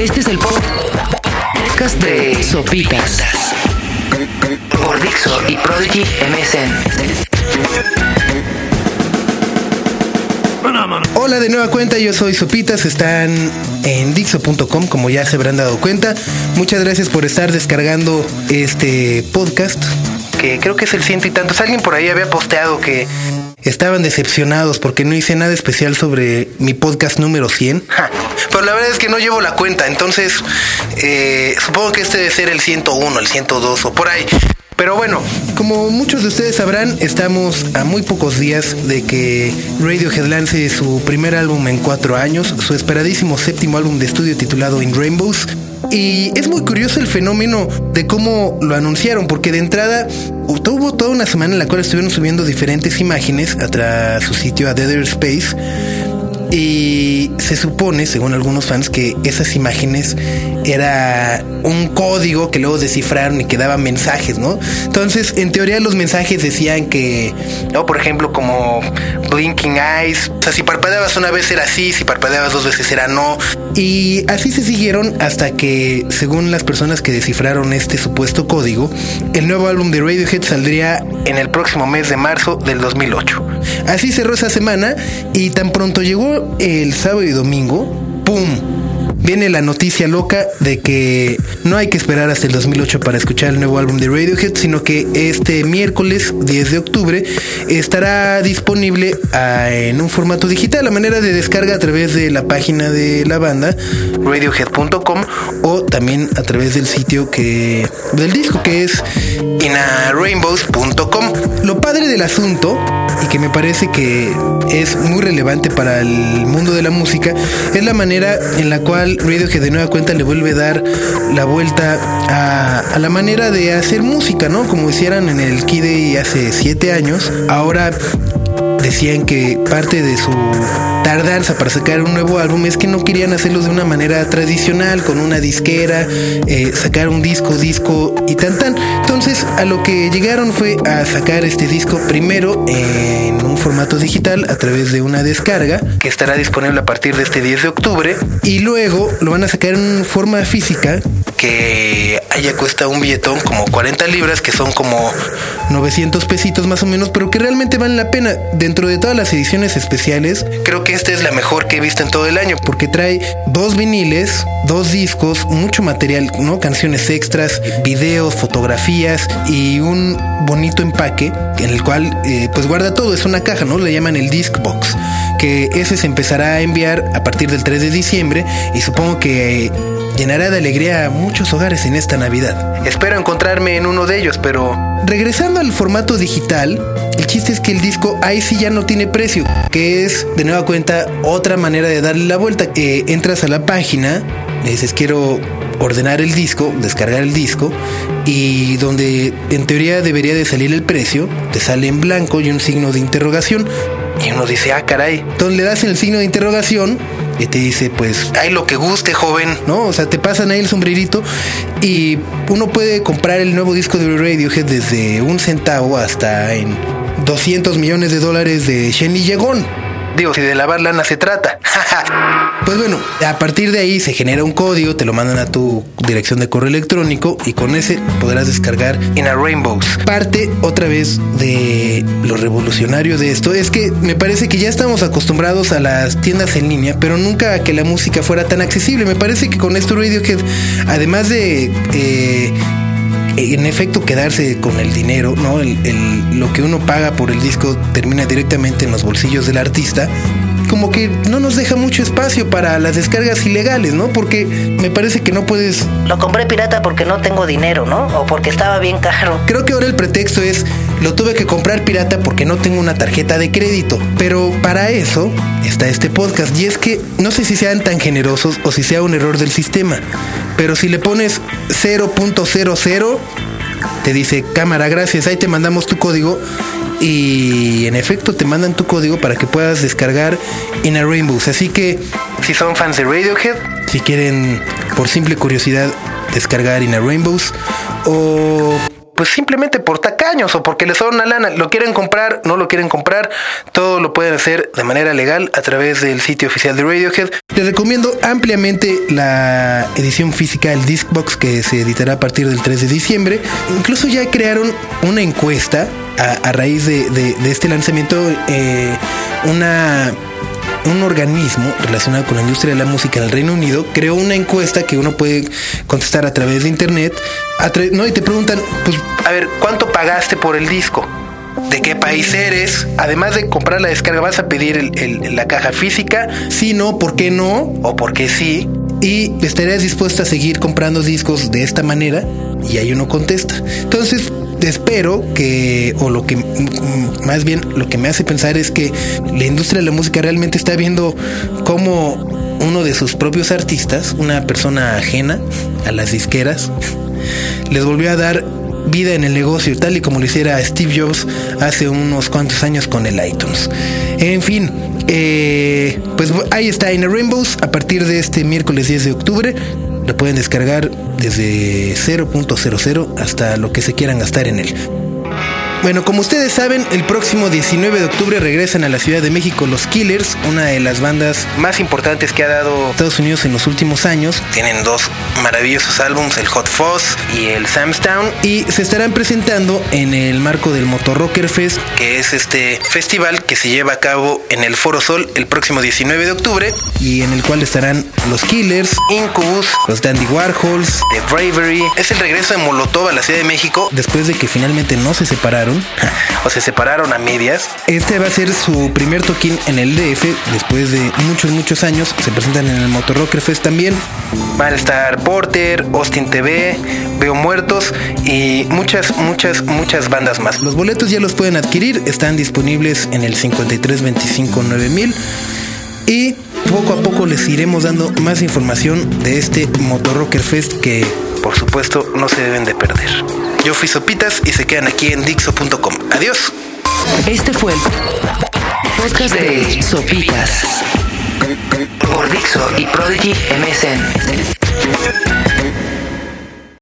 Este es el podcast de Sopitas por Dixo y Prodigy MSN. Hola de nueva cuenta, yo soy Sopitas, están en Dixo.com como ya se habrán dado cuenta. Muchas gracias por estar descargando este podcast, que creo que es el ciento y tantos. Alguien por ahí había posteado que estaban decepcionados porque no hice nada especial sobre mi podcast número 100. Pero la verdad es que no llevo la cuenta, entonces eh, supongo que este debe ser el 101, el 102 o por ahí. Pero bueno, como muchos de ustedes sabrán, estamos a muy pocos días de que Radiohead lance su primer álbum en cuatro años, su esperadísimo séptimo álbum de estudio titulado In Rainbows. Y es muy curioso el fenómeno de cómo lo anunciaron, porque de entrada tuvo toda una semana en la cual estuvieron subiendo diferentes imágenes a su sitio a Dead Space y se supone, según algunos fans, que esas imágenes era un código que luego descifraron y que daban mensajes, ¿no? Entonces, en teoría los mensajes decían que, ¿no? Por ejemplo, como blinking eyes, o sea, si parpadeabas una vez era sí, si parpadeabas dos veces era no. Y así se siguieron hasta que, según las personas que descifraron este supuesto código, el nuevo álbum de Radiohead saldría en el próximo mes de marzo del 2008. Así cerró esa semana y tan pronto llegó el sábado y domingo, ¡pum! Viene la noticia loca de que no hay que esperar hasta el 2008 para escuchar el nuevo álbum de Radiohead, sino que este miércoles 10 de octubre estará disponible ah, en un formato digital, a manera de descarga a través de la página de la banda, radiohead.com, o también a través del sitio que del disco que es inarainbows.com. Lo padre del asunto y que me parece que es muy relevante para el mundo de la música es la manera en la cual que de nueva cuenta le vuelve a dar la vuelta a, la manera de hacer música, ¿no? Como hicieran en el Kid hace siete años. Ahora decían que parte de su tardanza para sacar un nuevo álbum es que no querían hacerlo de una manera tradicional, con una disquera, eh, sacar un disco, disco y tan tan. Entonces a lo que llegaron fue a sacar este disco primero en un formato digital a través de una descarga que estará disponible a partir de este 10 de octubre y luego lo van a sacar en forma física que allá cuesta un billetón como 40 libras que son como 900 pesitos más o menos pero que realmente valen la pena dentro de todas las ediciones especiales creo que esta es la mejor que he visto en todo el año porque trae dos viniles, dos discos, mucho material, ¿no? Canciones extras, videos, fotografías y un bonito empaque en el cual eh, pues guarda todo, es una caja, ¿no? Le llaman el disc box, que ese se empezará a enviar a partir del 3 de diciembre y supongo que llenará de alegría a muchos hogares en esta Navidad. Espero encontrarme en uno de ellos, pero regresando al formato digital, el chiste es que el disco ahí sí ya no tiene precio, que es de nueva cuenta otra manera de darle la vuelta. Eh, entras a la página, le dices quiero ordenar el disco, descargar el disco y donde en teoría debería de salir el precio, te sale en blanco y un signo de interrogación. Y uno dice, ah, caray. Entonces le das el signo de interrogación y te dice, pues, hay lo que guste, joven, ¿no? O sea, te pasan ahí el sombrerito y uno puede comprar el nuevo disco de Radiohead desde un centavo hasta en 200 millones de dólares de Shenny Yegon. Digo, si de lavar lana se trata. pues bueno, a partir de ahí se genera un código, te lo mandan a tu dirección de correo electrónico y con ese podrás descargar In a Rainbows. Parte otra vez de lo revolucionario de esto es que me parece que ya estamos acostumbrados a las tiendas en línea, pero nunca a que la música fuera tan accesible. Me parece que con esto que además de eh, en efecto quedarse con el dinero, ¿no? lo que uno paga por el disco termina directamente en los bolsillos del artista, como que no nos deja mucho espacio para las descargas ilegales, ¿no? Porque me parece que no puedes... Lo compré pirata porque no tengo dinero, ¿no? O porque estaba bien caro. Creo que ahora el pretexto es, lo tuve que comprar pirata porque no tengo una tarjeta de crédito. Pero para eso está este podcast. Y es que no sé si sean tan generosos o si sea un error del sistema. Pero si le pones 0.00, te dice, cámara, gracias, ahí te mandamos tu código y en efecto te mandan tu código para que puedas descargar In Rainbows. Así que si son fans de Radiohead, si quieren por simple curiosidad descargar In Rainbows o pues simplemente por tacar años o porque les sobra una lana. Lo quieren comprar, no lo quieren comprar, todo lo pueden hacer de manera legal a través del sitio oficial de Radiohead. Les recomiendo ampliamente la edición física, el Discbox, que se editará a partir del 3 de diciembre. Incluso ya crearon una encuesta a, raíz de, este lanzamiento, eh, una un organismo relacionado con la industria de la música en el Reino Unido creó una encuesta que uno puede contestar a través de internet. no, y te preguntan, pues, a ver, ¿cuánto pagaste por el disco? ¿De qué país eres? Además de comprar la descarga, ¿vas a pedir la caja física? Si no, ¿por qué no? ¿O por qué sí? Y estarías dispuesta a seguir comprando discos de esta manera y ahí uno contesta. Entonces, espero que, o lo que más bien lo que me hace pensar es que la industria de la música realmente está viendo cómo uno de sus propios artistas, una persona ajena a las disqueras, les volvió a dar vida en el negocio, tal y como lo hiciera Steve Jobs hace unos cuantos años con el iTunes. En fin, eh, pues ahí está In Rainbows a partir de este miércoles 10 de octubre. Lo pueden descargar desde 0.00 hasta lo que se quieran gastar en él. Bueno, como ustedes saben, el próximo 19 de octubre regresan a la Ciudad de México los Killers, una de las bandas más importantes que ha dado Estados Unidos en los últimos años. Tienen dos maravillosos álbumes, el Hot Fuzz y el Sam's Town, y se estarán presentando en el marco del Motor Rocker Fest, que es este festival que se lleva a cabo en el Foro Sol el próximo 19 de octubre, y en el cual estarán los Killers, Incubus, los Dandy Warhols, The Bravery. Es el regreso de Molotov a la Ciudad de México después de que finalmente no se separaron o se separaron a medias. Este va a ser su primer toquín en el DF después de muchos, muchos años. Se presentan en el Motor Rocker Fest también. Van a estar Porter, Austin TV, Veo Muertos y muchas, muchas, muchas bandas más. Los boletos ya los pueden adquirir, están disponibles en el 5325 9000 y poco a poco les iremos dando más información de este Motor Rocker Fest que por supuesto no se deben de perder. Yo fui Sopitas y se quedan aquí en Dixo.com. Adiós. Este fue el podcast de Sopitas por Dixo y Prodigy MSN.